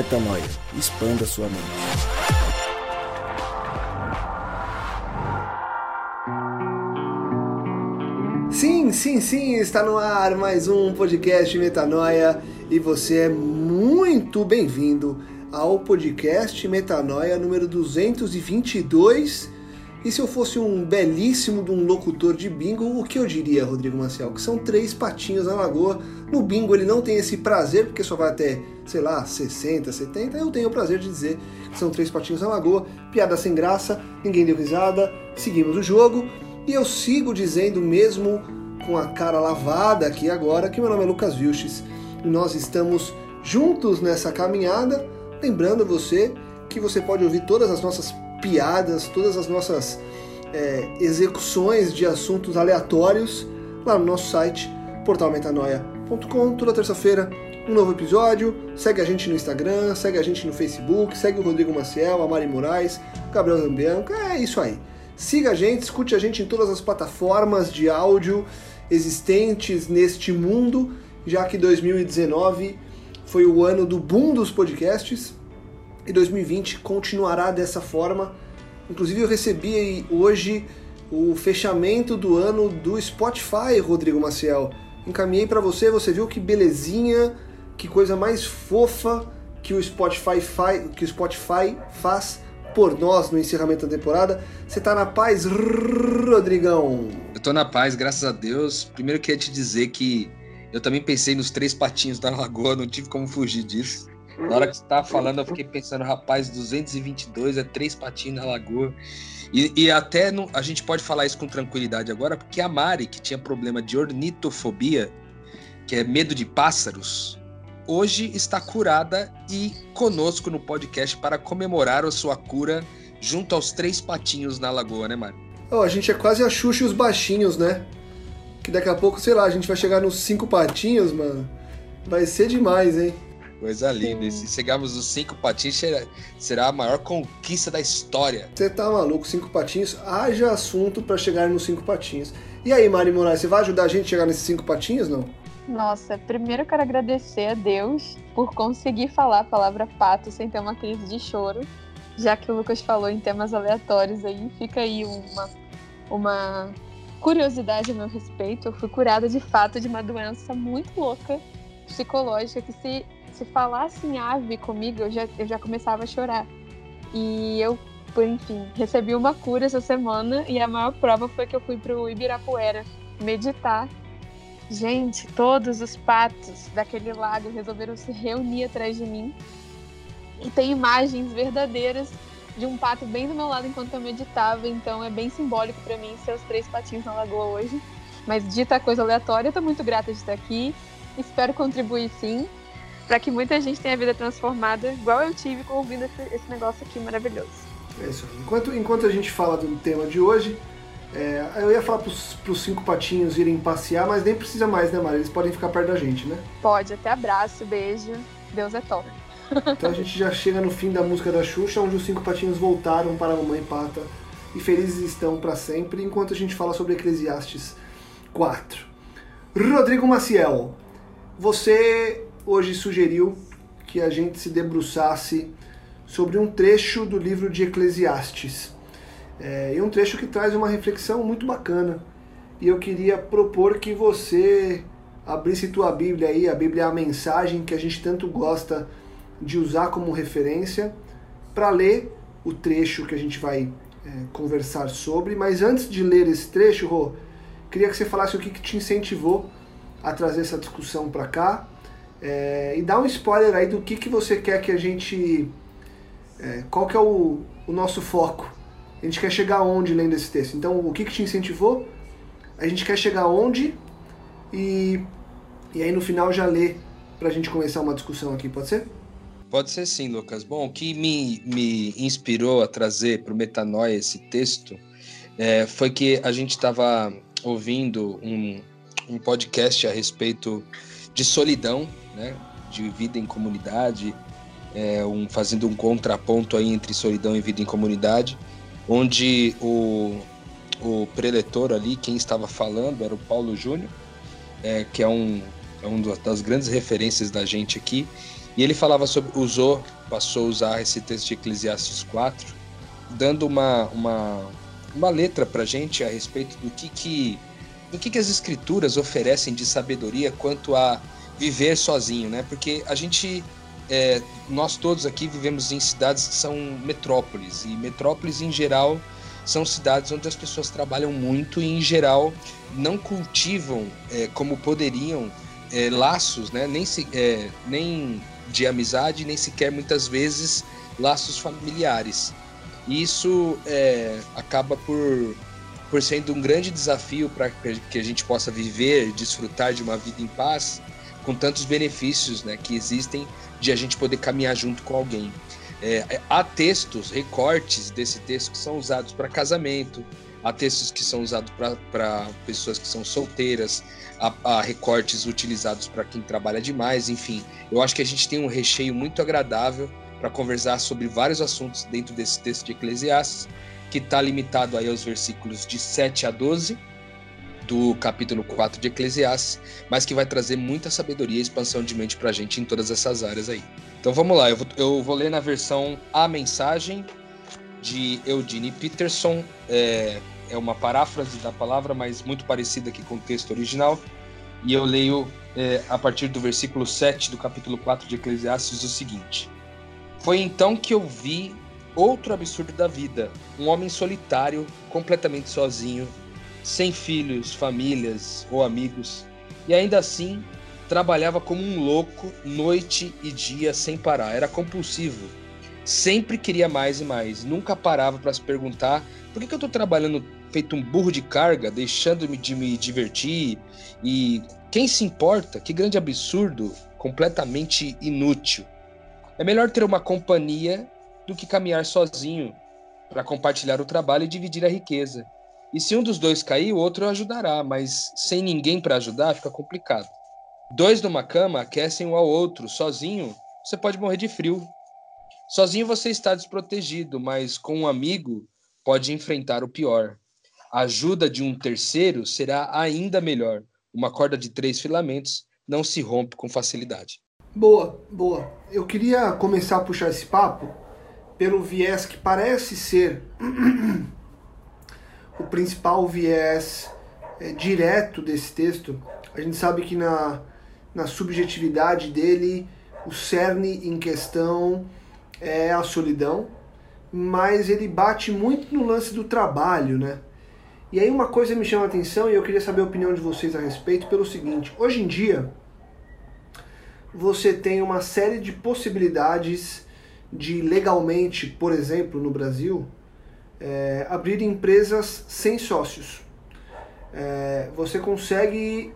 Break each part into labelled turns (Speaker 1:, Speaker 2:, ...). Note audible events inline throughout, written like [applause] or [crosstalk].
Speaker 1: Metanoia. Expanda sua mente.
Speaker 2: Sim, sim, sim, está no ar mais um podcast Metanoia e você é muito bem-vindo ao podcast Metanoia número 222 e se eu fosse um belíssimo de um locutor de bingo, o que eu diria, Rodrigo Maciel? Que são três patinhos na lagoa. No bingo ele não tem esse prazer, porque só vai até, sei lá, 60, 70. Eu tenho o prazer de dizer que são três patinhos na lagoa. Piada sem graça, ninguém deu risada, seguimos o jogo. E eu sigo dizendo, mesmo com a cara lavada aqui agora, que meu nome é Lucas Vilches. E nós estamos juntos nessa caminhada. Lembrando você que você pode ouvir todas as nossas piadas, todas as nossas é, execuções de assuntos aleatórios lá no nosso site, portalmetanoia.com. Toda terça-feira, um novo episódio. Segue a gente no Instagram, segue a gente no Facebook, segue o Rodrigo Maciel, a Mari Moraes, o Gabriel Zambianco. É isso aí. Siga a gente, escute a gente em todas as plataformas de áudio existentes neste mundo, já que 2019 foi o ano do boom dos podcasts e 2020 continuará dessa forma. Inclusive eu recebi hoje o fechamento do ano do Spotify, Rodrigo Maciel. Encaminhei para você, você viu que belezinha, que coisa mais fofa que o Spotify, que o Spotify faz por nós no encerramento da temporada. Você tá na paz, Rodrigão?
Speaker 3: Eu tô na paz, graças a Deus. Primeiro queria te dizer que eu também pensei nos três patinhos da lagoa, não tive como fugir disso. Na hora que você tava falando, eu fiquei pensando, rapaz, 222 é três patinhos na lagoa. E, e até não, a gente pode falar isso com tranquilidade agora, porque a Mari, que tinha problema de ornitofobia, que é medo de pássaros, hoje está curada e conosco no podcast para comemorar a sua cura junto aos três patinhos na lagoa, né, Mari?
Speaker 2: Oh, a gente é quase a Xuxa e os baixinhos, né? Que daqui a pouco, sei lá, a gente vai chegar nos cinco patinhos, mano. Vai ser demais, hein?
Speaker 3: Coisa linda. E se chegarmos nos cinco patins, será a maior conquista da história.
Speaker 2: Você tá maluco, cinco patinhos? Haja assunto para chegar nos cinco patinhos. E aí, Mari Moraes, você vai ajudar a gente a chegar nesses cinco patinhos, não?
Speaker 4: Nossa, primeiro eu quero agradecer a Deus por conseguir falar a palavra pato sem ter uma crise de choro. Já que o Lucas falou em temas aleatórios aí, fica aí uma, uma curiosidade a meu respeito. Eu fui curada de fato de uma doença muito louca, psicológica, que se se falasse em ave comigo, eu já, eu já começava a chorar. E eu, por enfim, recebi uma cura essa semana e a maior prova foi que eu fui pro Ibirapuera meditar. Gente, todos os patos daquele lago resolveram se reunir atrás de mim. E tem imagens verdadeiras de um pato bem do meu lado enquanto eu meditava, então é bem simbólico para mim ser os três patinhos na lagoa hoje. Mas dita coisa aleatória, eu tô muito grata de estar aqui. Espero contribuir sim para que muita gente tenha a vida transformada, igual eu tive ouvindo esse, esse negócio aqui maravilhoso.
Speaker 2: É isso. Enquanto, enquanto a gente fala do tema de hoje, é, eu ia falar para os cinco patinhos irem passear, mas nem precisa mais, né, Mari? Eles podem ficar perto da gente, né?
Speaker 4: Pode, até abraço, beijo. Deus é top.
Speaker 2: Então a gente já chega no fim da música da Xuxa, onde os cinco patinhos voltaram para a mamãe pata e felizes estão para sempre, enquanto a gente fala sobre Eclesiastes 4. Rodrigo Maciel, você hoje sugeriu que a gente se debruçasse sobre um trecho do livro de Eclesiastes. É, e um trecho que traz uma reflexão muito bacana. E eu queria propor que você abrisse tua Bíblia aí, a Bíblia é a mensagem que a gente tanto gosta de usar como referência, para ler o trecho que a gente vai é, conversar sobre. Mas antes de ler esse trecho, Rô, queria que você falasse o que, que te incentivou a trazer essa discussão para cá é, e dá um spoiler aí do que, que você quer que a gente. É, qual que é o, o nosso foco? A gente quer chegar onde lendo esse texto? Então, o que, que te incentivou? A gente quer chegar onde? E, e aí no final já ler pra gente começar uma discussão aqui, pode ser?
Speaker 3: Pode ser sim, Lucas. Bom, o que me, me inspirou a trazer para o Metanoia esse texto é, foi que a gente estava ouvindo um, um podcast a respeito de solidão né, de vida em comunidade, é, um, fazendo um contraponto aí entre solidão e vida em comunidade, onde o, o preletor ali, quem estava falando era o Paulo Júnior, é, que é um, é um das grandes referências da gente aqui, E ele falava sobre, usou, passou a usar esse texto de Eclesiastes 4, dando uma, uma, uma letra para gente a respeito do que, que, do que, que as escrituras oferecem de sabedoria quanto a viver sozinho, né? Porque a gente, é, nós todos aqui vivemos em cidades que são metrópoles, e metrópoles em geral são cidades onde as pessoas trabalham muito e em geral não cultivam é, como poderiam é, laços, né? Nem, se, é, nem de amizade, nem sequer muitas vezes laços familiares. E isso é, acaba por, por sendo um grande desafio para que a gente possa viver, desfrutar de uma vida em paz, com tantos benefícios né, que existem de a gente poder caminhar junto com alguém. É, há textos, recortes desse texto que são usados para casamento, há textos que são usados para pessoas que são solteiras, há, há recortes utilizados para quem trabalha demais, enfim. Eu acho que a gente tem um recheio muito agradável para conversar sobre vários assuntos dentro desse texto de Eclesiastes, que está limitado aí aos versículos de 7 a 12 do capítulo 4 de Eclesiastes, mas que vai trazer muita sabedoria e expansão de mente para a gente em todas essas áreas aí. Então vamos lá, eu vou, eu vou ler na versão A Mensagem, de Eudine Peterson. É, é uma paráfrase da palavra, mas muito parecida aqui com o texto original. E eu leio é, a partir do versículo 7 do capítulo 4 de Eclesiastes o seguinte: Foi então que eu vi outro absurdo da vida, um homem solitário, completamente sozinho, sem filhos, famílias ou amigos, e ainda assim trabalhava como um louco, noite e dia sem parar. Era compulsivo sempre queria mais e mais. Nunca parava para se perguntar por que, que eu estou trabalhando feito um burro de carga, deixando-me de me divertir e quem se importa? Que grande absurdo, completamente inútil. É melhor ter uma companhia do que caminhar sozinho para compartilhar o trabalho e dividir a riqueza. E se um dos dois cair, o outro ajudará, mas sem ninguém para ajudar fica complicado. Dois numa cama aquecem um ao outro, sozinho você pode morrer de frio. Sozinho você está desprotegido, mas com um amigo pode enfrentar o pior. A ajuda de um terceiro será ainda melhor. Uma corda de três filamentos não se rompe com facilidade.
Speaker 2: Boa, boa. Eu queria começar a puxar esse papo pelo viés que parece ser [clears throat] o principal viés é, direto desse texto. A gente sabe que na, na subjetividade dele, o cerne em questão é a solidão, mas ele bate muito no lance do trabalho, né? E aí uma coisa me chama a atenção e eu queria saber a opinião de vocês a respeito pelo seguinte: hoje em dia você tem uma série de possibilidades de legalmente, por exemplo, no Brasil, é, abrir empresas sem sócios. É, você consegue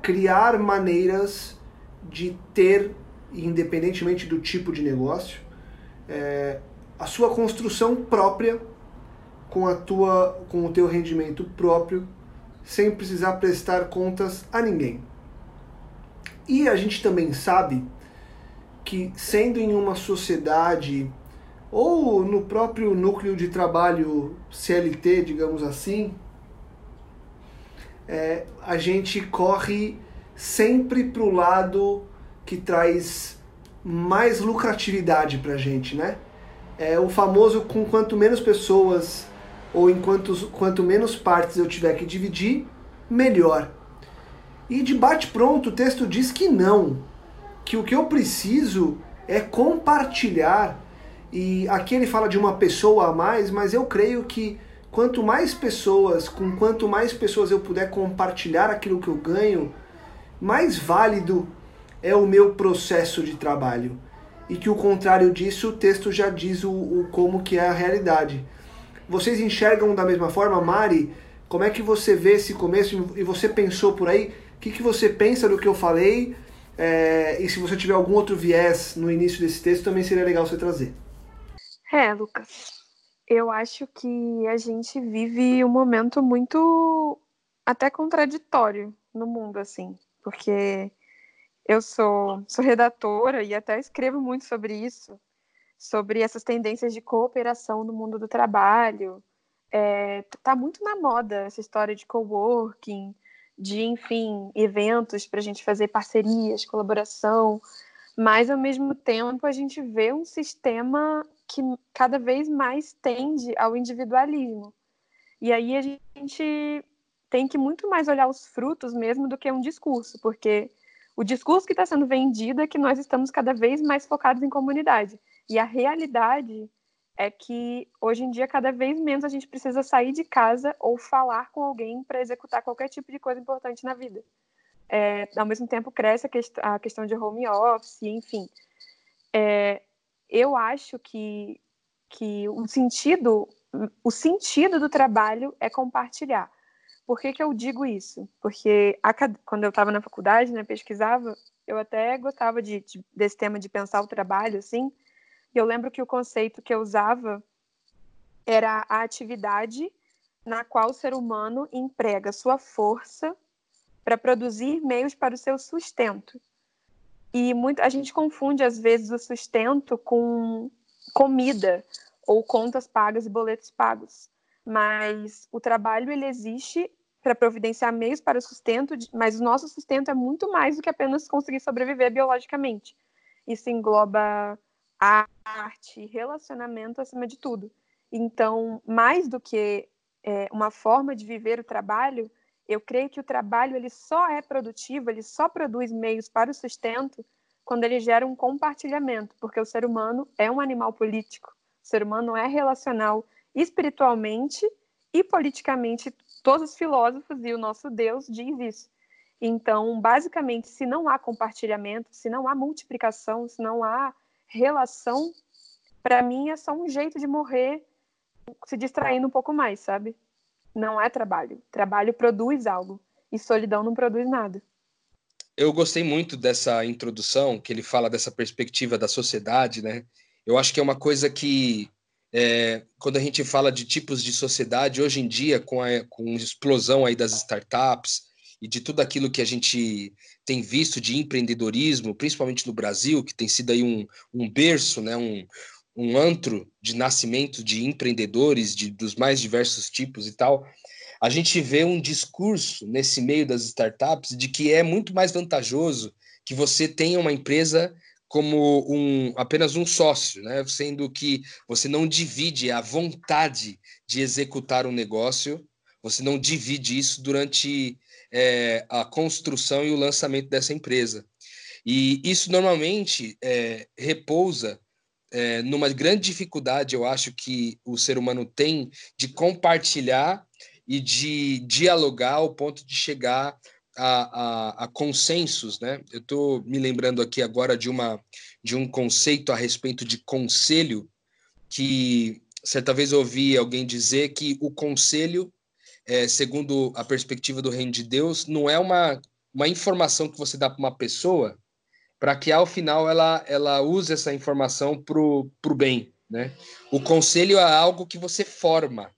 Speaker 2: criar maneiras de ter, independentemente do tipo de negócio, é, a sua construção própria com a tua com o teu rendimento próprio sem precisar prestar contas a ninguém. E a gente também sabe que sendo em uma sociedade ou no próprio núcleo de trabalho CLT, digamos assim, é, a gente corre sempre para o lado que traz mais lucratividade para a gente, né? É o famoso com quanto menos pessoas ou enquanto quanto menos partes eu tiver que dividir, melhor. E de bate pronto o texto diz que não, que o que eu preciso é compartilhar. E aqui ele fala de uma pessoa a mais, mas eu creio que quanto mais pessoas, com quanto mais pessoas eu puder compartilhar aquilo que eu ganho, mais válido é o meu processo de trabalho. E que o contrário disso, o texto já diz o, o como que é a realidade. Vocês enxergam da mesma forma, Mari? Como é que você vê esse começo e você pensou por aí? O que, que você pensa do que eu falei? É, e se você tiver algum outro viés no início desse texto, também seria legal você trazer.
Speaker 4: É, Lucas. Eu acho que a gente vive um momento muito até contraditório no mundo, assim. Porque eu sou, sou redatora e até escrevo muito sobre isso, sobre essas tendências de cooperação no mundo do trabalho. É, tá muito na moda essa história de coworking, de, enfim, eventos para a gente fazer parcerias, colaboração. Mas ao mesmo tempo a gente vê um sistema que cada vez mais tende ao individualismo. E aí a gente tem que muito mais olhar os frutos mesmo do que um discurso, porque o discurso que está sendo vendido é que nós estamos cada vez mais focados em comunidade. E a realidade é que hoje em dia cada vez menos a gente precisa sair de casa ou falar com alguém para executar qualquer tipo de coisa importante na vida. É, ao mesmo tempo cresce a, quest a, questão de home office, enfim. É, eu acho que, que o sentido o sentido do trabalho é compartilhar. Por que, que eu digo isso? Porque a, quando eu estava na faculdade, né, pesquisava, eu até gostava de, de, desse tema de pensar o trabalho, assim, e eu lembro que o conceito que eu usava era a atividade na qual o ser humano emprega sua força para produzir meios para o seu sustento. E muito, a gente confunde, às vezes, o sustento com comida ou contas pagas e boletos pagos. Mas o trabalho ele existe para providenciar meios para o sustento, mas o nosso sustento é muito mais do que apenas conseguir sobreviver biologicamente. Isso engloba arte, relacionamento acima de tudo. Então, mais do que é, uma forma de viver o trabalho, eu creio que o trabalho ele só é produtivo, ele só produz meios para o sustento quando ele gera um compartilhamento, porque o ser humano é um animal político, o ser humano é relacional espiritualmente e politicamente. Todos os filósofos e o nosso Deus diz isso. Então, basicamente, se não há compartilhamento, se não há multiplicação, se não há relação, para mim é só um jeito de morrer se distraindo um pouco mais, sabe? Não é trabalho. Trabalho produz algo e solidão não produz nada.
Speaker 3: Eu gostei muito dessa introdução, que ele fala dessa perspectiva da sociedade, né? Eu acho que é uma coisa que, é, quando a gente fala de tipos de sociedade, hoje em dia, com a, com a explosão aí das startups, e de tudo aquilo que a gente tem visto de empreendedorismo, principalmente no Brasil, que tem sido aí um, um berço, né, um, um antro de nascimento de empreendedores de, dos mais diversos tipos e tal, a gente vê um discurso nesse meio das startups de que é muito mais vantajoso que você tenha uma empresa como um, apenas um sócio, né? sendo que você não divide a vontade de executar um negócio, você não divide isso durante é, a construção e o lançamento dessa empresa. E isso normalmente é, repousa é, numa grande dificuldade, eu acho, que o ser humano tem de compartilhar e de dialogar ao ponto de chegar a, a, a consensos, né? Eu estou me lembrando aqui agora de, uma, de um conceito a respeito de conselho, que certa vez ouvi alguém dizer que o conselho é, segundo a perspectiva do reino de Deus, não é uma, uma informação que você dá para uma pessoa para que ao final ela, ela use essa informação para o bem. Né? O conselho é algo que você forma.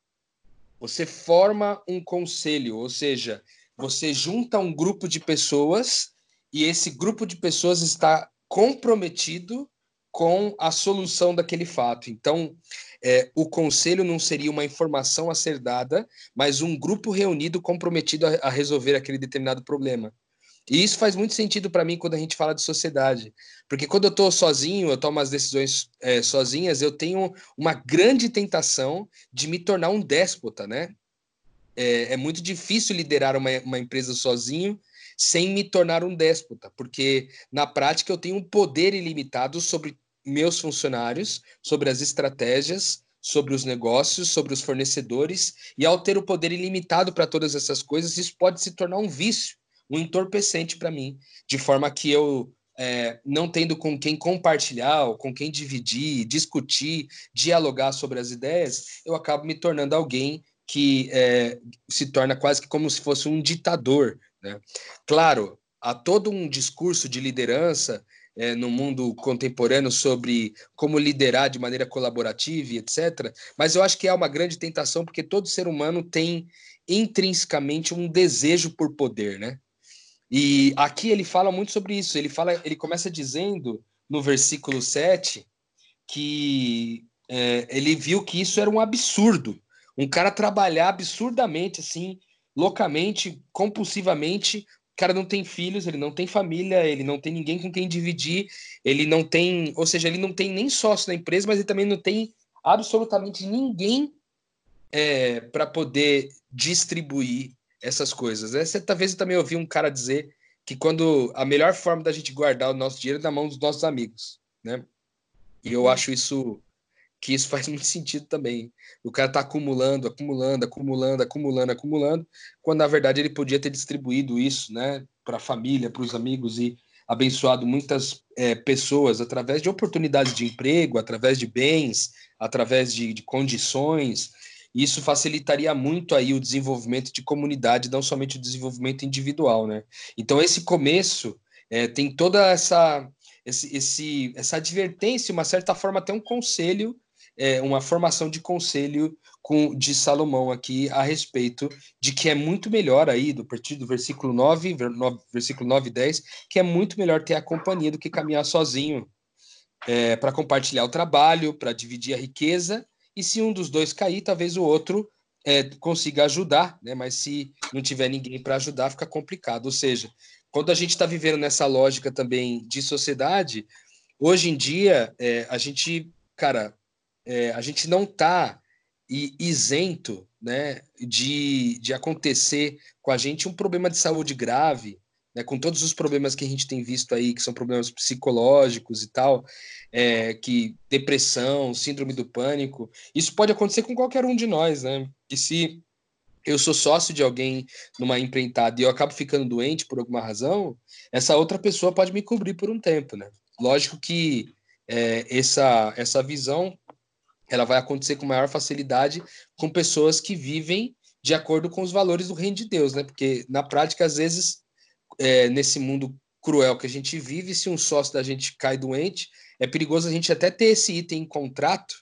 Speaker 3: Você forma um conselho, ou seja, você junta um grupo de pessoas e esse grupo de pessoas está comprometido com a solução daquele fato. Então, é, o conselho não seria uma informação a ser dada, mas um grupo reunido comprometido a, a resolver aquele determinado problema. E isso faz muito sentido para mim quando a gente fala de sociedade, porque quando eu estou sozinho, eu tomo as decisões é, sozinhas, eu tenho uma grande tentação de me tornar um déspota, né? É, é muito difícil liderar uma, uma empresa sozinho sem me tornar um déspota, porque na prática eu tenho um poder ilimitado sobre meus funcionários, sobre as estratégias, sobre os negócios, sobre os fornecedores, e ao ter o poder ilimitado para todas essas coisas, isso pode se tornar um vício, um entorpecente para mim, de forma que eu, é, não tendo com quem compartilhar, com quem dividir, discutir, dialogar sobre as ideias, eu acabo me tornando alguém que é, se torna quase que como se fosse um ditador. Né? Claro, há todo um discurso de liderança é, no mundo contemporâneo sobre como liderar de maneira colaborativa e etc. Mas eu acho que é uma grande tentação porque todo ser humano tem intrinsecamente um desejo por poder, né? E aqui ele fala muito sobre isso. Ele fala, ele começa dizendo no versículo 7 que é, ele viu que isso era um absurdo. Um cara trabalhar absurdamente, assim, loucamente, compulsivamente cara não tem filhos, ele não tem família, ele não tem ninguém com quem dividir, ele não tem, ou seja, ele não tem nem sócio na empresa, mas ele também não tem absolutamente ninguém é, para poder distribuir essas coisas. Essa, talvez eu também ouvi um cara dizer que quando a melhor forma da gente guardar o nosso dinheiro é na mão dos nossos amigos, né? E eu acho isso que isso [laughs] faz muito sentido também. O cara tá acumulando, acumulando, acumulando, acumulando, acumulando, quando na verdade ele podia ter distribuído isso, né, para a família, para os amigos e abençoado muitas é, pessoas através de oportunidades de emprego, através de bens, através de, de condições. Isso facilitaria muito aí o desenvolvimento de comunidade, não somente o desenvolvimento individual, né? Então esse começo é, tem toda essa esse, esse, essa advertência, uma certa forma até um conselho é, uma formação de conselho com, de Salomão aqui a respeito de que é muito melhor aí, do partir do versículo 9, versículo 9 e 10, que é muito melhor ter a companhia do que caminhar sozinho é, para compartilhar o trabalho, para dividir a riqueza, e se um dos dois cair, talvez o outro é, consiga ajudar, né? mas se não tiver ninguém para ajudar, fica complicado. Ou seja, quando a gente está vivendo nessa lógica também de sociedade, hoje em dia, é, a gente, cara, é, a gente não está isento né, de, de acontecer com a gente um problema de saúde grave, né, com todos os problemas que a gente tem visto aí, que são problemas psicológicos e tal, é, que depressão, síndrome do pânico, isso pode acontecer com qualquer um de nós, né? E se eu sou sócio de alguém numa empreitada e eu acabo ficando doente por alguma razão, essa outra pessoa pode me cobrir por um tempo, né? Lógico que é, essa, essa visão ela vai acontecer com maior facilidade com pessoas que vivem de acordo com os valores do reino de Deus, né? Porque na prática, às vezes, é, nesse mundo cruel que a gente vive, se um sócio da gente cai doente, é perigoso a gente até ter esse item em contrato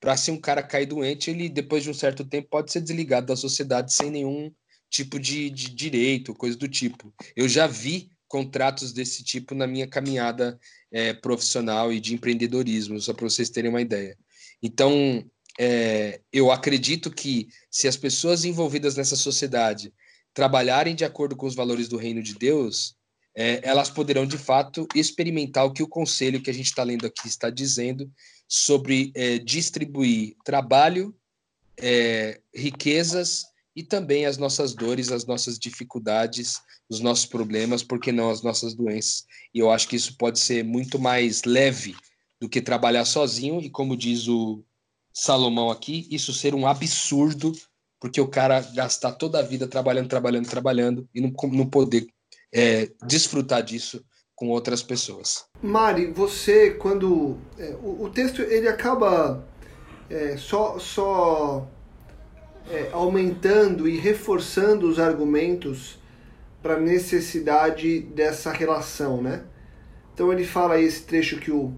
Speaker 3: para se um cara cair doente, ele depois de um certo tempo pode ser desligado da sociedade sem nenhum tipo de, de direito, coisa do tipo. Eu já vi contratos desse tipo na minha caminhada é, profissional e de empreendedorismo, só para vocês terem uma ideia. Então, é, eu acredito que se as pessoas envolvidas nessa sociedade trabalharem de acordo com os valores do reino de Deus, é, elas poderão de fato experimentar o que o conselho que a gente está lendo aqui está dizendo sobre é, distribuir trabalho, é, riquezas e também as nossas dores, as nossas dificuldades, os nossos problemas, porque não as nossas doenças. E eu acho que isso pode ser muito mais leve do que trabalhar sozinho e como diz o Salomão aqui, isso ser um absurdo, porque o cara gastar toda a vida trabalhando, trabalhando, trabalhando e não, não poder é, desfrutar disso com outras pessoas.
Speaker 2: Mari, você quando é, o, o, texto ele acaba é, só só é, aumentando e reforçando os argumentos para a necessidade dessa relação, né? Então ele fala esse trecho que o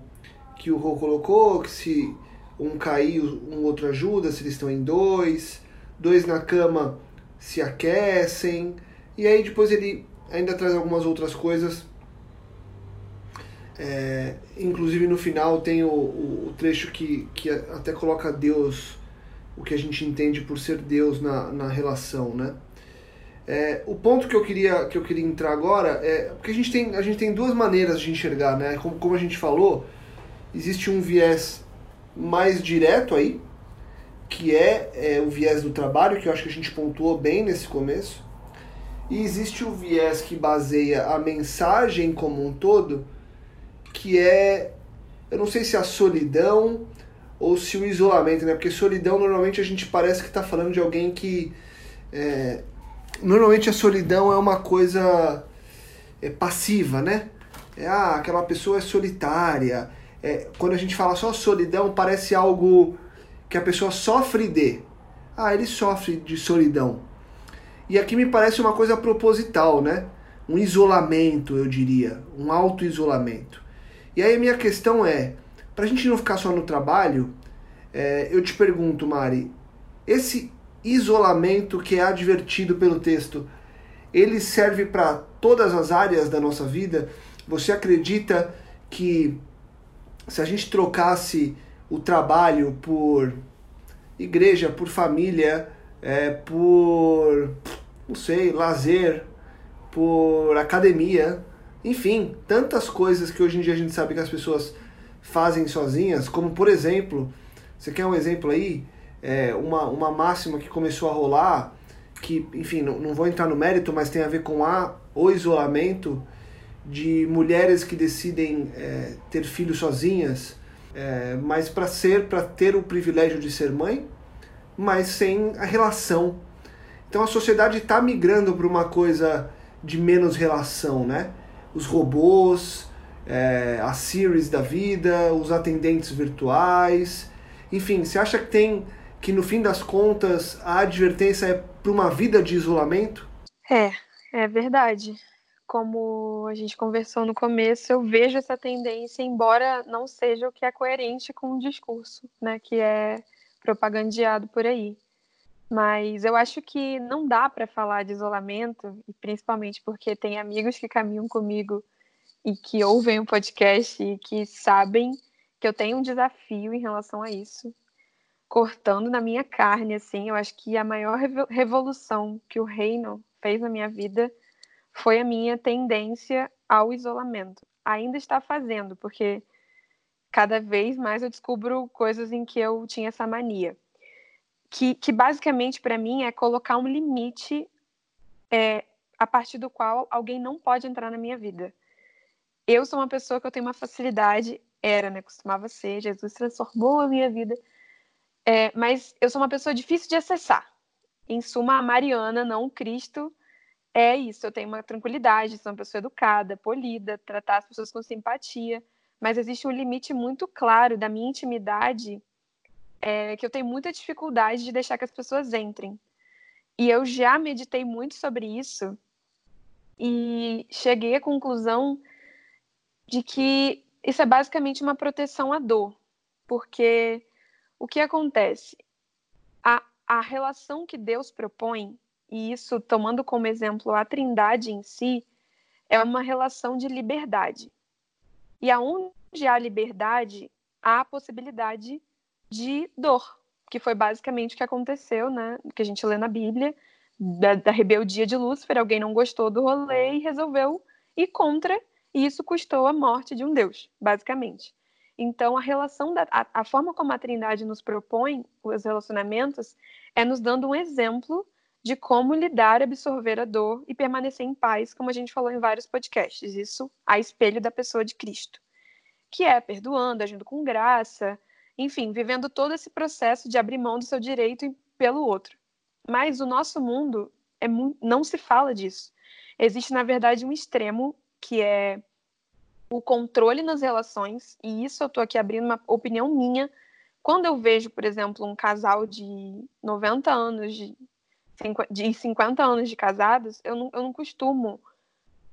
Speaker 2: que o Rô colocou, que se um cair, um outro ajuda, se eles estão em dois, dois na cama se aquecem, e aí depois ele ainda traz algumas outras coisas. É, inclusive no final tem o, o, o, trecho que, que até coloca Deus, o que a gente entende por ser Deus na, na relação, né? É, o ponto que eu queria que eu queria entrar agora é porque a gente tem a gente tem duas maneiras de enxergar, né? Como, como a gente falou, existe um viés mais direto aí, que é, é, o viés do trabalho, que eu acho que a gente pontuou bem nesse começo. E existe o viés que baseia a mensagem como um todo, que é, eu não sei se a solidão ou se o isolamento, né? Porque solidão normalmente a gente parece que está falando de alguém que. É, normalmente a solidão é uma coisa é, passiva, né? É, ah, aquela pessoa é solitária, é, quando a gente fala só solidão, parece algo que a pessoa sofre de. Ah, ele sofre de solidão. E aqui me parece uma coisa proposital, né? Um isolamento, eu diria, um auto-isolamento. E aí a minha questão é, para a gente não ficar só no trabalho, é, eu te pergunto, Mari, esse isolamento que é advertido pelo texto, ele serve para todas as áreas da nossa vida? Você acredita que se a gente trocasse o trabalho por igreja, por família, é, por, não sei, lazer, por academia, enfim, tantas coisas que hoje em dia a gente sabe que as pessoas fazem sozinhas, como por exemplo, você quer um exemplo aí? É, uma, uma máxima que começou a rolar, que, enfim, não, não vou entrar no mérito, mas tem a ver com a, o isolamento de mulheres que decidem é, ter filhos sozinhas, é, mas para ser, para ter o privilégio de ser mãe, mas sem a relação. Então a sociedade está migrando para uma coisa de menos relação, né? Os robôs, é, as series da vida, os atendentes virtuais, enfim, você acha que tem que no fim das contas a advertência é para uma vida de isolamento?
Speaker 4: É, é verdade. Como a gente conversou no começo, eu vejo essa tendência, embora não seja o que é coerente com o discurso, né, que é propagandeado por aí. Mas eu acho que não dá para falar de isolamento, e principalmente porque tem amigos que caminham comigo e que ouvem o podcast e que sabem que eu tenho um desafio em relação a isso, cortando na minha carne, assim. Eu acho que a maior revolução que o reino fez na minha vida foi a minha tendência ao isolamento. Ainda está fazendo, porque cada vez mais eu descubro coisas em que eu tinha essa mania. Que, que basicamente, para mim, é colocar um limite é, a partir do qual alguém não pode entrar na minha vida. Eu sou uma pessoa que eu tenho uma facilidade, era, né? Costumava ser, Jesus transformou a minha vida. É, mas eu sou uma pessoa difícil de acessar. Em suma, a Mariana, não o Cristo, é isso. Eu tenho uma tranquilidade, sou uma pessoa educada, polida, tratar as pessoas com simpatia mas existe um limite muito claro da minha intimidade é, que eu tenho muita dificuldade de deixar que as pessoas entrem. E eu já meditei muito sobre isso e cheguei à conclusão de que isso é basicamente uma proteção à dor, porque o que acontece? A, a relação que Deus propõe, e isso tomando como exemplo a Trindade em si, é uma relação de liberdade. E aonde há liberdade, há a possibilidade de dor, que foi basicamente o que aconteceu, né? Que a gente lê na Bíblia, da, da rebeldia de Lúcifer. Alguém não gostou do rolê e resolveu ir contra, e isso custou a morte de um Deus, basicamente. Então, a relação, da, a, a forma como a Trindade nos propõe os relacionamentos é nos dando um exemplo de como lidar, absorver a dor e permanecer em paz, como a gente falou em vários podcasts. Isso a espelho da pessoa de Cristo, que é perdoando, agindo com graça, enfim, vivendo todo esse processo de abrir mão do seu direito pelo outro. Mas o nosso mundo é não se fala disso. Existe, na verdade, um extremo que é o controle nas relações, e isso eu estou aqui abrindo uma opinião minha. Quando eu vejo, por exemplo, um casal de 90 anos de de 50 anos de casados, eu não, eu não costumo,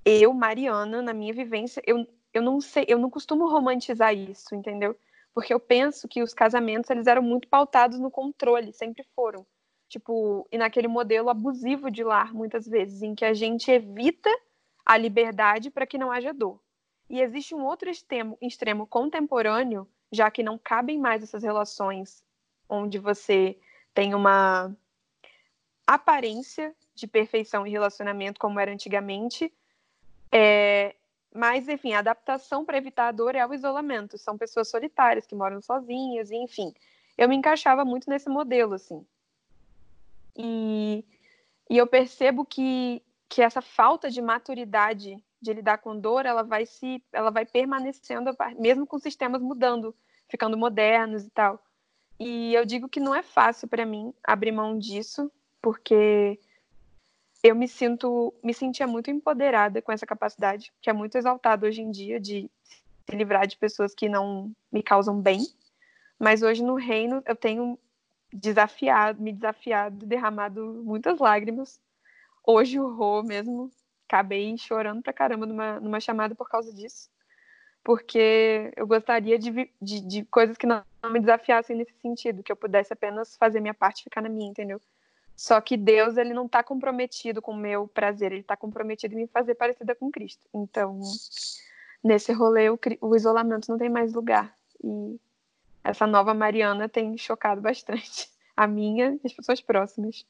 Speaker 4: eu, Mariana, na minha vivência, eu, eu não sei, eu não costumo romantizar isso, entendeu? Porque eu penso que os casamentos, eles eram muito pautados no controle, sempre foram. Tipo, e naquele modelo abusivo de lar, muitas vezes, em que a gente evita a liberdade para que não haja dor. E existe um outro extremo, extremo contemporâneo, já que não cabem mais essas relações onde você tem uma aparência de perfeição em relacionamento como era antigamente. É, mas, enfim, a adaptação para evitar a dor é o isolamento. São pessoas solitárias que moram sozinhas, e, enfim. Eu me encaixava muito nesse modelo, assim. E, e eu percebo que, que essa falta de maturidade de lidar com dor, ela vai se, ela vai permanecendo, mesmo com sistemas mudando, ficando modernos e tal. E eu digo que não é fácil para mim abrir mão disso, porque eu me sinto, me sentia muito empoderada com essa capacidade, que é muito exaltada hoje em dia de se livrar de pessoas que não me causam bem. Mas hoje no reino eu tenho desafiado, me desafiado, derramado muitas lágrimas. Hoje o Rô mesmo acabei chorando pra caramba numa, numa chamada por causa disso. Porque eu gostaria de, de, de coisas que não, me desafiassem nesse sentido, que eu pudesse apenas fazer minha parte ficar na minha, entendeu? Só que Deus, ele não está comprometido com o meu prazer, ele está comprometido em me fazer parecida com Cristo. Então, nesse rolê, o, o, isolamento não tem mais lugar. E essa nova Mariana tem chocado bastante a minha e as pessoas próximas.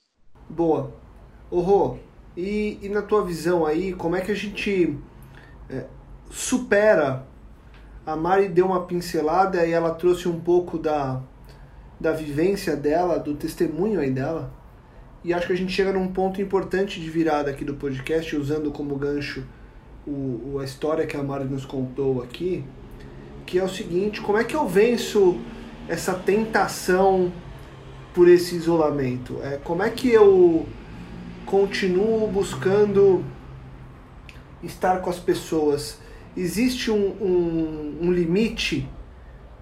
Speaker 2: Boa. Ô Rô, E, e na tua visão aí, como é que a gente é, supera? A Mari deu uma pincelada e ela trouxe um pouco da, da vivência dela, do testemunho aí dela. E acho que a gente chega num ponto importante de virada aqui do podcast, usando como gancho o, a história que a Mari nos contou aqui, que é o seguinte, como é que eu venço essa tentação por esse isolamento? É, como é que eu continuo buscando estar com as pessoas? Existe um, um, um limite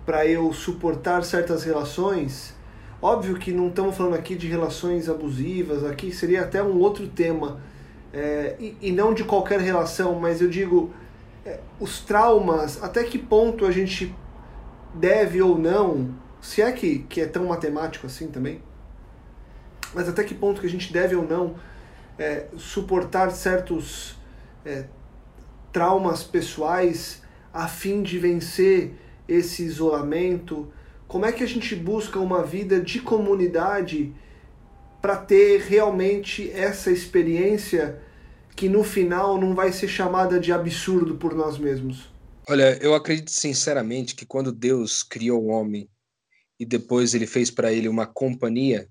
Speaker 2: para eu suportar certas relações? Óbvio que não estamos falando aqui de relações abusivas, aqui seria até um outro tema, é, e, e, não de qualquer relação, mas eu digo, é, os traumas, até que ponto a gente deve ou não, se é que, que é tão matemático assim também, mas até que ponto que a gente deve ou não é, suportar certos é, traumas pessoais a fim de vencer esse isolamento, como é que a gente busca uma vida de comunidade para ter realmente essa experiência que no final não vai ser chamada de absurdo por nós mesmos?
Speaker 3: Olha, eu acredito sinceramente que quando Deus criou o homem e depois ele fez para ele uma companhia,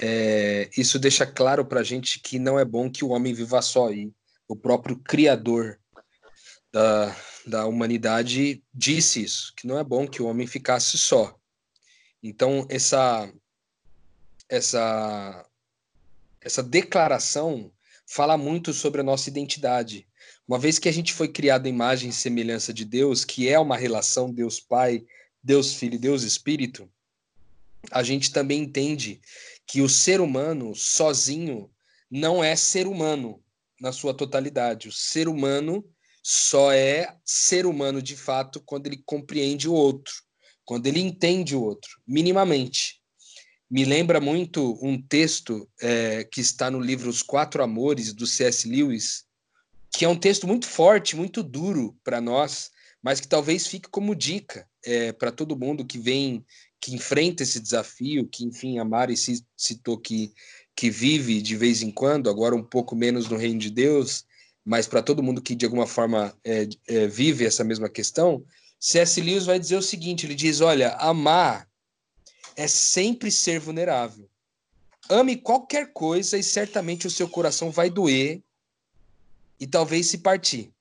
Speaker 3: é, isso deixa claro para a gente que não é bom que o homem viva só. E o próprio Criador da, da humanidade disse isso, que não é bom que o homem ficasse só. Então, essa, essa, essa declaração fala muito sobre a nossa identidade. Uma vez que a gente foi criado em imagem e semelhança de Deus, que é uma relação Deus Pai, Deus Filho e Deus Espírito, a gente também entende que o ser humano sozinho não é ser humano na sua totalidade. O ser humano só é ser humano de fato quando ele compreende o outro quando ele entende o outro, minimamente. Me lembra muito um texto é, que está no livro Os Quatro Amores, do C.S. Lewis, que é um texto muito forte, muito duro para nós, mas que talvez fique como dica é, para todo mundo que vem, que enfrenta esse desafio, que, enfim, a Mari citou que, que vive de vez em quando, agora um pouco menos no reino de Deus, mas para todo mundo que de alguma forma é, é, vive essa mesma questão, C.S. Lewis vai dizer o seguinte: ele diz, olha, amar é sempre ser vulnerável. Ame qualquer coisa e certamente o seu coração vai doer e talvez se partir.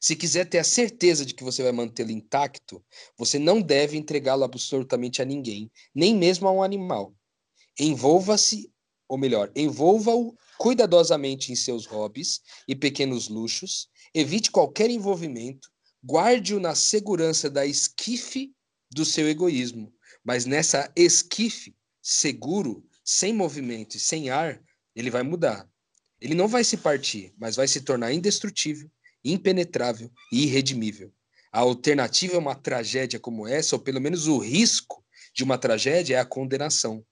Speaker 3: Se quiser ter a certeza de que você vai mantê-lo intacto, você não deve entregá-lo absolutamente a ninguém, nem mesmo a um animal. Envolva-se, ou melhor, envolva-o cuidadosamente em seus hobbies e pequenos luxos, evite qualquer envolvimento Guarde-o na segurança da esquife do seu egoísmo, mas nessa esquife, seguro, sem movimento e sem ar, ele vai mudar. Ele não vai se partir, mas vai se tornar indestrutível, impenetrável e irredimível. A alternativa a uma tragédia como essa, ou pelo menos o risco de uma tragédia, é a condenação.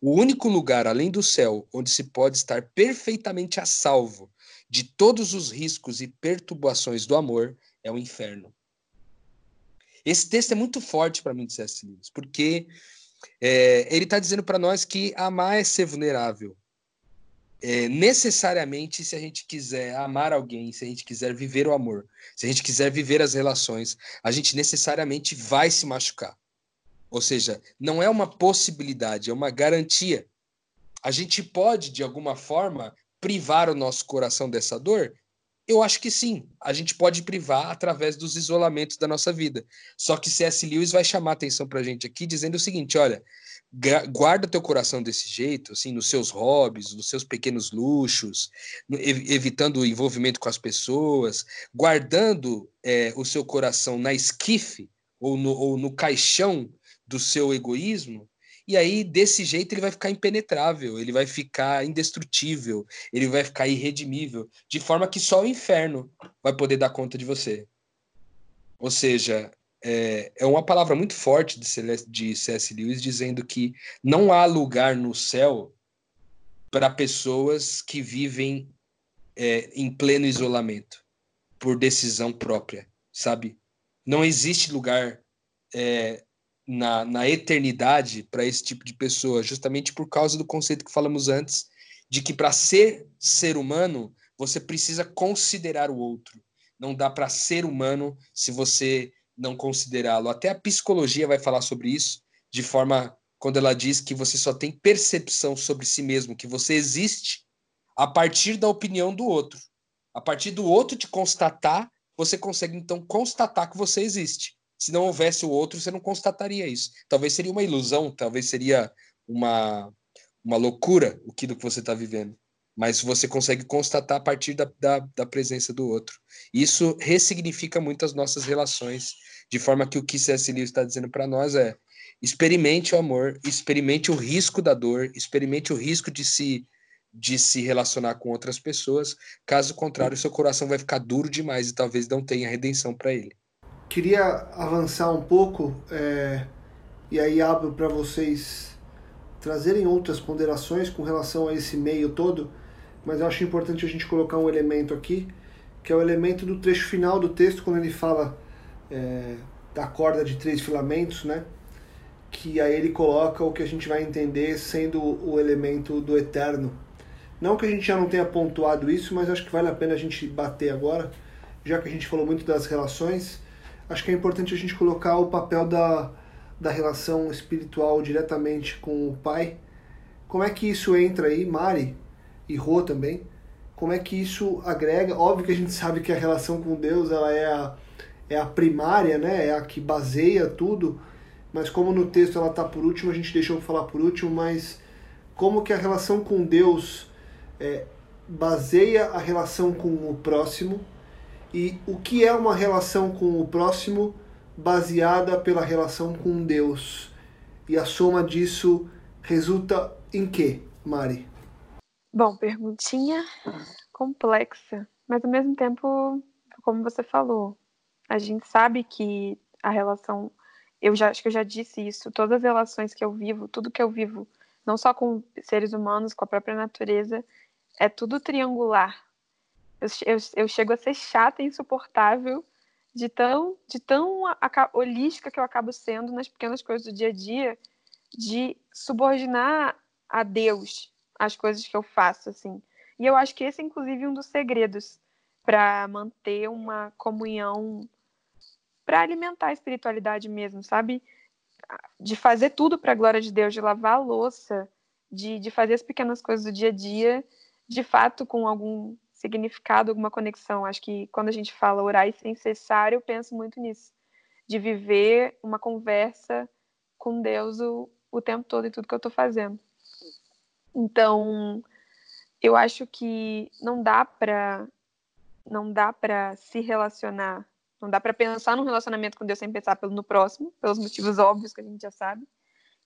Speaker 3: O único lugar além do céu onde se pode estar perfeitamente a salvo de todos os riscos e perturbações do amor é o inferno. Esse texto é muito forte para mim de C.S. Lewis, porque é, ele está dizendo para nós que amar é ser vulnerável. É, necessariamente, se a gente quiser amar alguém, se a gente quiser viver o amor, se a gente quiser viver as relações, a gente necessariamente vai se machucar. Ou seja, não é uma possibilidade, é uma garantia. A gente pode, de alguma forma, privar o nosso coração dessa dor? Eu acho que sim, a gente pode privar através dos isolamentos da nossa vida. Só que C.S. Lewis vai chamar atenção para a gente aqui dizendo o seguinte: olha, guarda teu coração desse jeito, assim, nos seus hobbies, nos seus pequenos luxos, evitando o envolvimento com as pessoas, guardando é, o seu coração na esquife ou no, ou no caixão do seu egoísmo, e aí, desse jeito, ele vai ficar impenetrável, ele vai ficar indestrutível, ele vai ficar irredimível, de forma que só o inferno vai poder dar conta de você. Ou seja, é, é uma palavra muito forte de, C.S. Lewis dizendo que não há lugar no céu para pessoas que vivem é, em pleno isolamento, por decisão própria, sabe? Não existe lugar é, na, na eternidade para esse tipo de pessoa, justamente por causa do conceito que falamos antes, de que para ser ser humano, você precisa considerar o outro. Não dá para ser humano se você não considerá-lo. Até a psicologia vai falar sobre isso, de forma quando ela diz que você só tem percepção sobre si mesmo, que você existe a partir da opinião do outro. A partir do outro te constatar, você consegue então constatar que você existe. Se não houvesse o outro, você não constataria isso. Talvez seria uma ilusão, talvez seria uma, uma loucura aquilo que você está vivendo. Mas você consegue constatar a partir da, da, da presença do outro. Isso ressignifica muito as nossas relações, de forma que o que C.S. Lewis está dizendo para nós é experimente o amor, experimente o risco da dor, experimente o risco de se de se relacionar com outras pessoas. Caso contrário, seu coração vai ficar duro demais e talvez não tenha redenção para ele.
Speaker 2: Queria avançar um pouco é, e aí abro para vocês trazerem outras ponderações com relação a esse meio todo, mas eu acho importante a gente colocar um elemento aqui, que é o elemento do trecho final do texto, quando ele fala é, da corda de três filamentos, né? que aí ele coloca o que a gente vai entender sendo o elemento do eterno, não que a gente já não tenha pontuado isso, mas acho que vale a pena a gente bater agora, já que a gente falou muito das relações. Acho que é importante a gente colocar o papel da, da relação espiritual diretamente com o Pai. Como é que isso entra aí, Mari e Rô também? Como é que isso agrega? Óbvio que a gente sabe que a relação com Deus ela é a, é a primária, né? é a que baseia tudo, mas como no texto ela está por último, a gente deixou falar por último, mas como que a relação com Deus é, baseia a relação com o próximo e o que é uma relação com o próximo baseada pela relação com Deus. E a soma disso resulta em quê, Mari?
Speaker 4: Bom, perguntinha complexa, mas ao mesmo tempo, como você falou, a gente sabe que a relação, eu já acho que eu já disse isso, todas as relações que eu vivo, tudo que eu vivo, não só com seres humanos, com a própria natureza, é tudo triangular. Eu, eu, eu chego a ser chata e insuportável de tão, de tão holística que eu acabo sendo nas pequenas coisas do dia a dia, de subordinar a Deus as coisas que eu faço, assim. E eu acho que esse é, inclusive, um dos segredos para manter uma comunhão, para alimentar a espiritualidade mesmo, sabe? De fazer tudo para a glória de Deus, de lavar a louça, de, de fazer as pequenas coisas do dia a dia de fato com algum significado, alguma conexão. Acho que quando a gente fala orar sem cessar, eu penso muito nisso, de viver uma conversa com Deus o, o tempo todo e tudo que eu estou fazendo. Então, eu acho que não dá para não dá para se relacionar, não dá para pensar num relacionamento com Deus sem pensar no próximo, pelos motivos óbvios que a gente já sabe,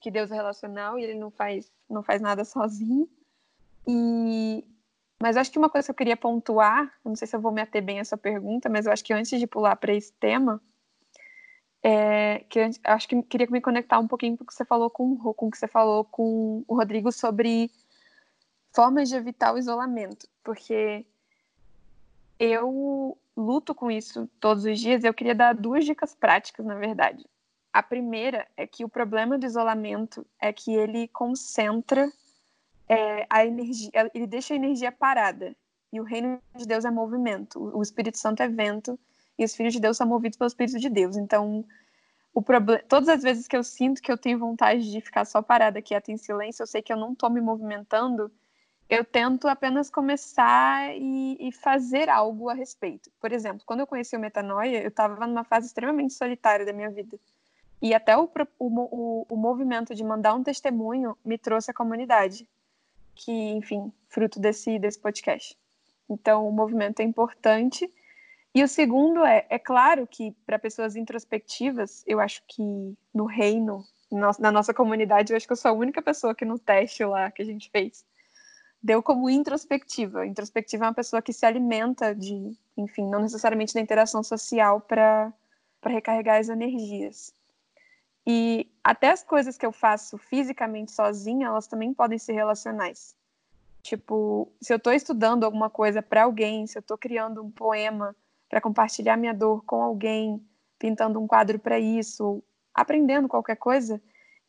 Speaker 4: que Deus é relacional e ele não faz não faz nada sozinho. E mas acho que uma coisa que eu queria pontuar, não sei se eu vou me ater bem a essa pergunta, mas eu acho que antes de pular para esse tema, é, que eu acho que queria me conectar um pouquinho com o que você falou com, com o que você falou com o Rodrigo sobre formas de evitar o isolamento, porque eu luto com isso todos os dias. Eu queria dar duas dicas práticas, na verdade. A primeira é que o problema do isolamento é que ele concentra é, a energia, ele deixa a energia parada. E o reino de Deus é movimento. O Espírito Santo é vento e os filhos de Deus são movidos pelo Espírito de Deus. Então, o problema, todas as vezes que eu sinto que eu tenho vontade de ficar só parada quieta em silêncio, eu sei que eu não estou me movimentando, eu tento apenas começar e, e, fazer algo a respeito. Por exemplo, quando eu conheci o Metanoia, eu estava numa fase extremamente solitária da minha vida. E até o, o, o, o movimento de mandar um testemunho me trouxe a comunidade que, enfim, fruto desse, desse podcast. Então, o movimento é importante. E o segundo é, é claro que para pessoas introspectivas, eu acho que no reino, na nossa comunidade, eu acho que eu sou a única pessoa que no teste lá que a gente fez deu como introspectiva. Introspectiva é uma pessoa que se alimenta de, enfim, não necessariamente da interação social para recarregar as energias. E até as coisas que eu faço fisicamente sozinha, elas também podem ser relacionais. Tipo, se eu estou estudando alguma coisa para alguém, se eu estou criando um poema para compartilhar minha dor com alguém, pintando um quadro para isso, aprendendo qualquer coisa,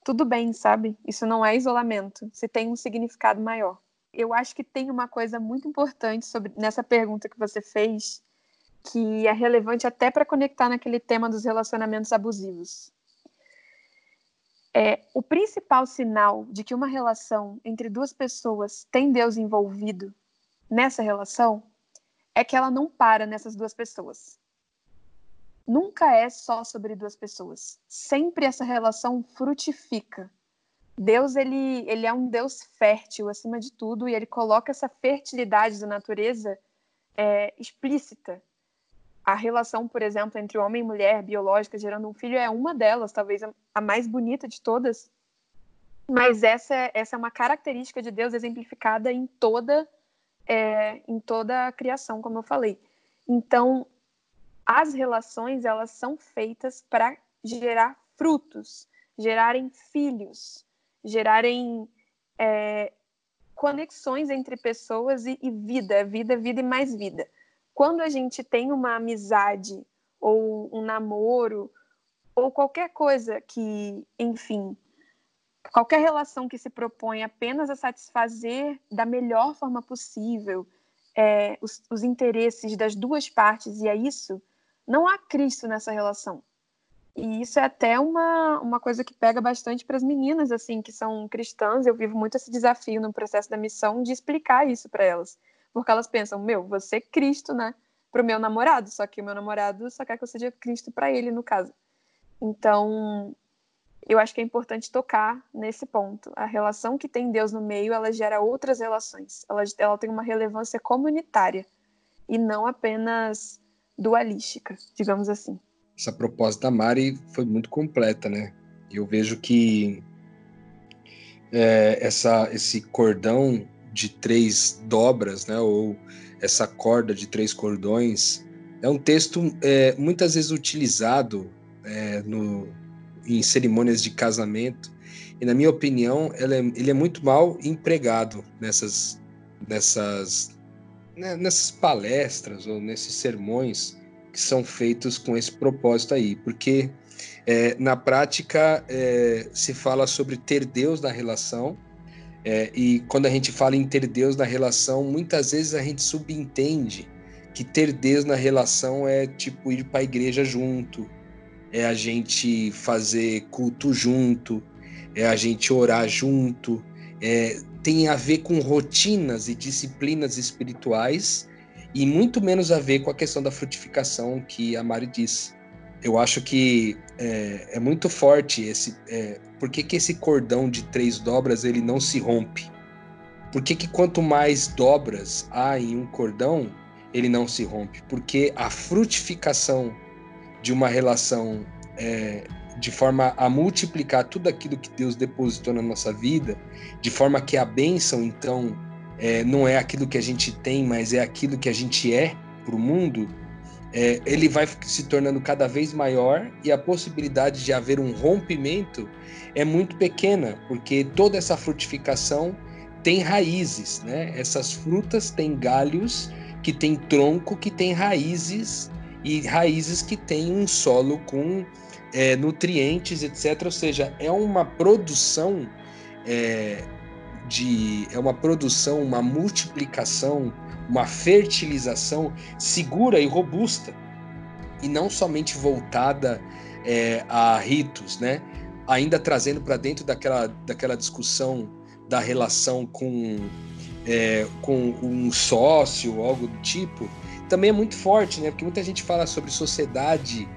Speaker 4: tudo bem, sabe? Isso não é isolamento, se tem um significado maior. eu acho que tem uma coisa muito importante sobre nessa pergunta que você fez, que é relevante até para conectar naquele tema dos relacionamentos abusivos. É, o principal sinal de que uma relação entre duas pessoas tem Deus envolvido nessa relação é que ela não para nessas duas pessoas. Nunca é só sobre duas pessoas. Sempre essa relação frutifica. Deus ele, ele é um Deus fértil acima de tudo e ele coloca essa fertilidade da natureza é, explícita. A relação, por exemplo, entre homem e mulher biológica gerando um filho é uma delas, talvez a mais bonita de todas. Mas essa, essa é uma característica de Deus exemplificada em toda é, em toda a criação, como eu falei. Então, as relações elas são feitas para gerar frutos, gerarem filhos, gerarem é, conexões entre pessoas e, e vida, vida, vida e mais vida. Quando a gente tem uma amizade ou um namoro ou qualquer coisa que, enfim, qualquer relação que se propõe apenas a satisfazer da melhor forma possível é, os, os interesses das duas partes, e é isso, não há Cristo nessa relação. E isso é até uma, uma coisa que pega bastante para as meninas, assim, que são cristãs. Eu vivo muito esse desafio no processo da missão de explicar isso para elas. Porque elas pensam, meu, você é Cristo, né? Para o meu namorado, só que o meu namorado só quer que eu seja Cristo para ele, no caso. Então, eu acho que é importante tocar nesse ponto. A relação que tem Deus no meio, ela gera outras relações. Ela, ela tem uma relevância comunitária e não apenas dualística, digamos assim
Speaker 3: essa proposta da Mari foi muito completa, né? Eu vejo que é, essa, esse cordão de três dobras, né? Ou essa corda de três cordões é um texto é, muitas vezes utilizado é, no, em cerimônias de casamento e na minha opinião é, ele é muito mal empregado nessas nessas né, nessas palestras ou nesses sermões que são feitos com esse propósito aí, porque é, na prática é, se fala sobre ter Deus na relação, é, e quando a gente fala em ter Deus na relação, muitas vezes a gente subentende que ter Deus na relação é tipo ir para a igreja junto, é a gente fazer culto junto, é a gente orar junto, é, tem a ver com rotinas e disciplinas espirituais e muito menos a ver com a questão da frutificação que a Mari disse. Eu acho que é, é muito forte esse. É, por que, que esse cordão de três dobras ele não se rompe? Por que, que quanto mais dobras há em um cordão, ele não se rompe? Porque a frutificação de uma relação é, de forma a multiplicar tudo aquilo que Deus depositou na nossa vida, de forma que a bênção, então, é, não é aquilo que a gente tem, mas é aquilo que a gente é para o mundo, é, ele vai se tornando cada vez maior e a possibilidade de haver um rompimento é muito pequena, porque toda essa frutificação tem raízes, né? Essas frutas têm galhos, que tem tronco, que tem raízes e raízes que têm um solo com é, nutrientes, etc. Ou seja, é uma produção é, de é uma produção, uma multiplicação, uma fertilização segura e robusta e não somente voltada é, a ritos, né? Ainda trazendo para dentro daquela, daquela discussão da relação com, é, com um sócio, algo do tipo, também é muito forte, né? Porque muita gente fala sobre sociedade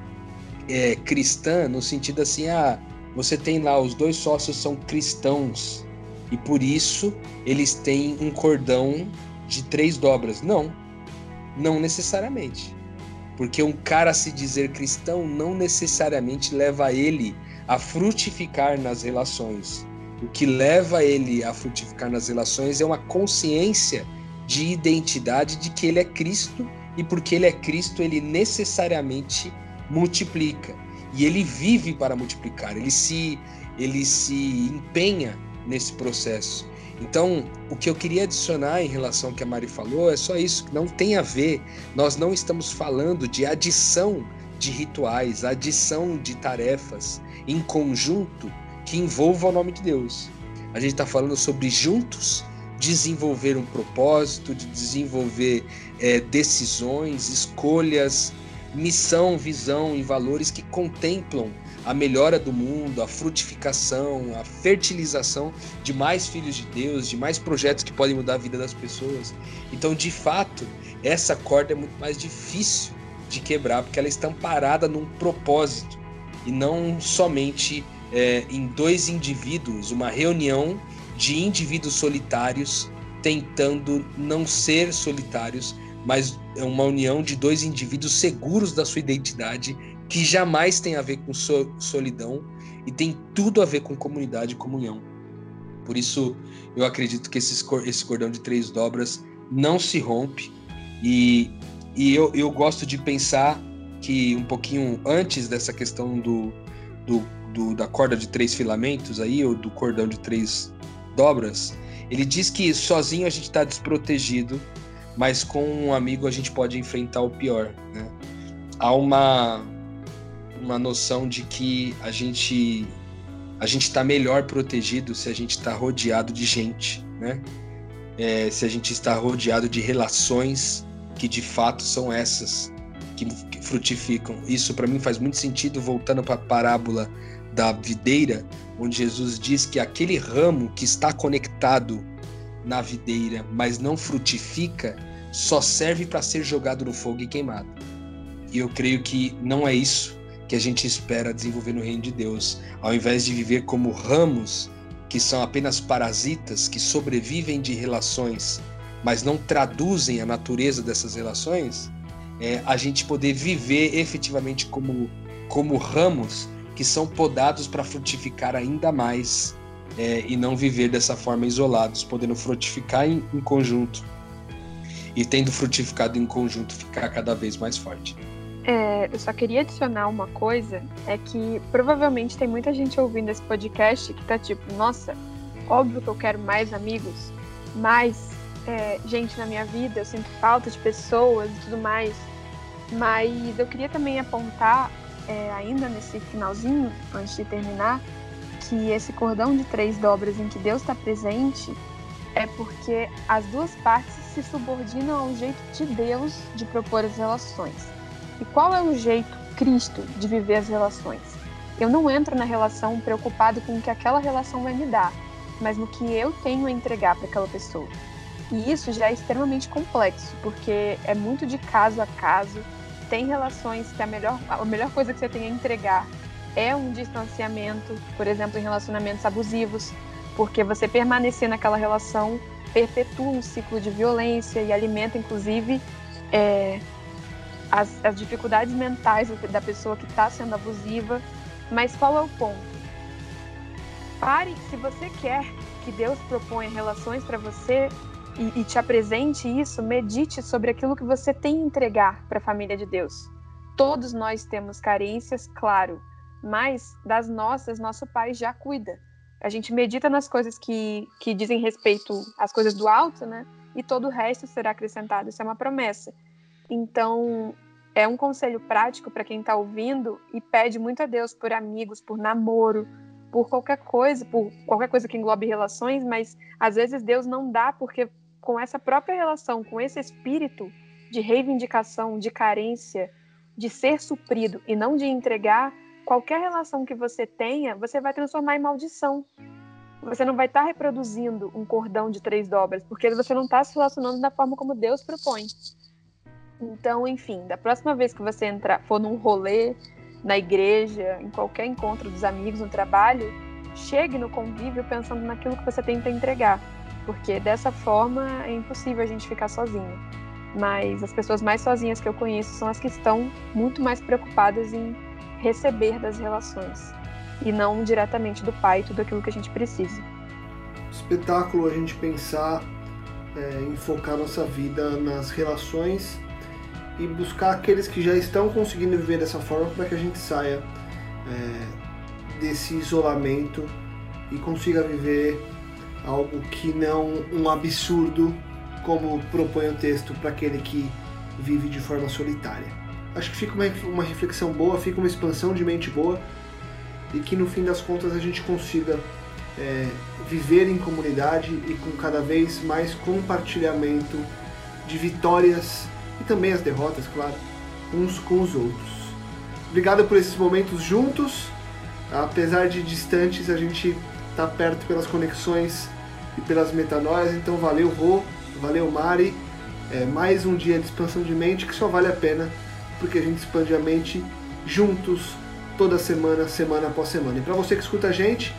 Speaker 3: é, cristã no sentido assim, ah, você tem lá os dois sócios são cristãos, e por isso eles têm um cordão de três dobras. Não, não necessariamente. Porque um cara se dizer cristão não necessariamente leva ele a frutificar nas relações. O que leva ele a frutificar nas relações é uma consciência de identidade de que ele é Cristo e porque ele é Cristo, ele necessariamente multiplica. E ele vive para multiplicar, ele se ele se empenha nesse processo. Então, o que eu queria adicionar em relação ao que a Mari falou é só isso, não tem a ver, nós não estamos falando de adição de rituais, adição de tarefas em conjunto que envolvam o nome de Deus. A gente está falando sobre juntos desenvolver um propósito, de desenvolver é, decisões, escolhas, missão, visão e valores que contemplam a melhora do mundo, a frutificação, a fertilização de mais filhos de Deus, de mais projetos que podem mudar a vida das pessoas. Então, de fato, essa corda é muito mais difícil de quebrar, porque ela está amparada num propósito e não somente é, em dois indivíduos, uma reunião de indivíduos solitários tentando não ser solitários, mas é uma união de dois indivíduos seguros da sua identidade, que jamais tem a ver com solidão e tem tudo a ver com comunidade e comunhão. Por isso, eu acredito que esse, cordão de três dobras não se rompe e, e eu, eu gosto de pensar que um pouquinho antes dessa questão do, do, do, da corda de três filamentos aí, ou do cordão de três dobras, ele diz que sozinho a gente está desprotegido, mas com um amigo a gente pode enfrentar o pior. Né? Há uma, uma noção de que a gente a gente está melhor protegido se a gente está rodeado de gente, né? É, se a gente está rodeado de relações que de fato são essas que, que frutificam. Isso para mim faz muito sentido voltando para a parábola da videira, onde Jesus diz que aquele ramo que está conectado na videira, mas não frutifica, só serve para ser jogado no fogo e queimado. E eu creio que não é isso que a gente espera desenvolver no reino de Deus. Ao invés de viver como ramos que são apenas parasitas que sobrevivem de relações, mas não traduzem a natureza dessas relações, é, a gente poder viver efetivamente como, como ramos que são podados para frutificar ainda mais é, e não viver dessa forma isolados, podendo frutificar em, em conjunto e tendo frutificado em conjunto ficar cada vez mais forte.
Speaker 4: É, eu só queria adicionar uma coisa, é que provavelmente tem muita gente ouvindo esse podcast que tá tipo, nossa, óbvio que eu quero mais amigos, mais é, gente na minha vida, eu sinto falta de pessoas e tudo mais. Mas eu queria também apontar é, ainda nesse finalzinho, antes de terminar, que esse cordão de três dobras em que Deus está presente é porque as duas partes se subordinam ao jeito de Deus de propor as relações. E qual é o jeito Cristo de viver as relações? Eu não entro na relação preocupado com o que aquela relação vai me dar, mas no que eu tenho a entregar para aquela pessoa. E isso já é extremamente complexo, porque é muito de caso a caso, tem relações que a melhor, a melhor coisa que você tem a entregar é um distanciamento, por exemplo, em relacionamentos abusivos, porque você permanecer naquela relação perpetua um ciclo de violência e alimenta, inclusive, é, as, as dificuldades mentais da pessoa que está sendo abusiva. Mas qual é o ponto? Pare, se você quer que Deus proponha relações para você, e, e te apresente isso, medite sobre aquilo que você tem a entregar para a família de Deus. Todos nós temos carências, claro, mas das nossas, nosso Pai já cuida. A gente medita nas coisas que, que dizem respeito às coisas do alto, né? E todo o resto será acrescentado. Isso é uma promessa. Então, é um conselho prático para quem está ouvindo e pede muito a Deus por amigos, por namoro, por qualquer coisa, por qualquer coisa que englobe relações, mas às vezes Deus não dá porque com essa própria relação, com esse espírito de reivindicação, de carência, de ser suprido e não de entregar, qualquer relação que você tenha, você vai transformar em maldição. Você não vai estar tá reproduzindo um cordão de três dobras, porque você não está se relacionando da forma como Deus propõe. Então, enfim, da próxima vez que você entrar, for num rolê, na igreja, em qualquer encontro dos amigos, no trabalho, chegue no convívio pensando naquilo que você tem para entregar porque dessa forma é impossível a gente ficar sozinho. Mas as pessoas mais sozinhas que eu conheço são as que estão muito mais preocupadas em receber das relações e não diretamente do pai tudo aquilo que a gente precisa.
Speaker 2: Espetáculo a gente pensar é, em focar nossa vida nas relações e buscar aqueles que já estão conseguindo viver dessa forma para que a gente saia é, desse isolamento e consiga viver algo que não um absurdo como propõe o texto para aquele que vive de forma solitária. Acho que fica uma, uma reflexão boa, fica uma expansão de mente boa e que no fim das contas a gente consiga é, viver em comunidade e com cada vez mais compartilhamento de vitórias e também as derrotas, claro, uns com os outros. Obrigado por esses momentos juntos. Apesar de distantes, a gente está perto pelas conexões e pelas metanoias. Então, valeu, Rô, valeu, Mari. É mais um dia de expansão de mente que só vale a pena porque a gente expande a mente juntos toda semana, semana após semana. E para você que escuta a gente,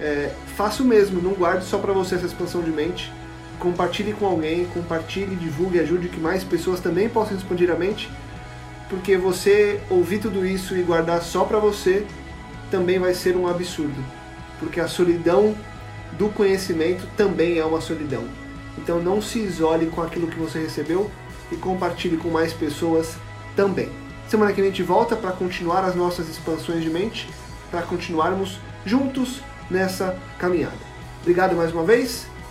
Speaker 2: é, faça o mesmo, não guarde só para você essa expansão de mente. Compartilhe com alguém, compartilhe, divulgue, ajude que mais pessoas também possam expandir a mente, porque você ouvir tudo isso e guardar só para você também vai ser um absurdo, porque a solidão do conhecimento também é uma solidão. Então não se isole com aquilo que você recebeu e compartilhe com mais pessoas também. Semana que vem a gente volta para continuar as nossas expansões de mente, para continuarmos juntos nessa caminhada. Obrigado mais uma vez.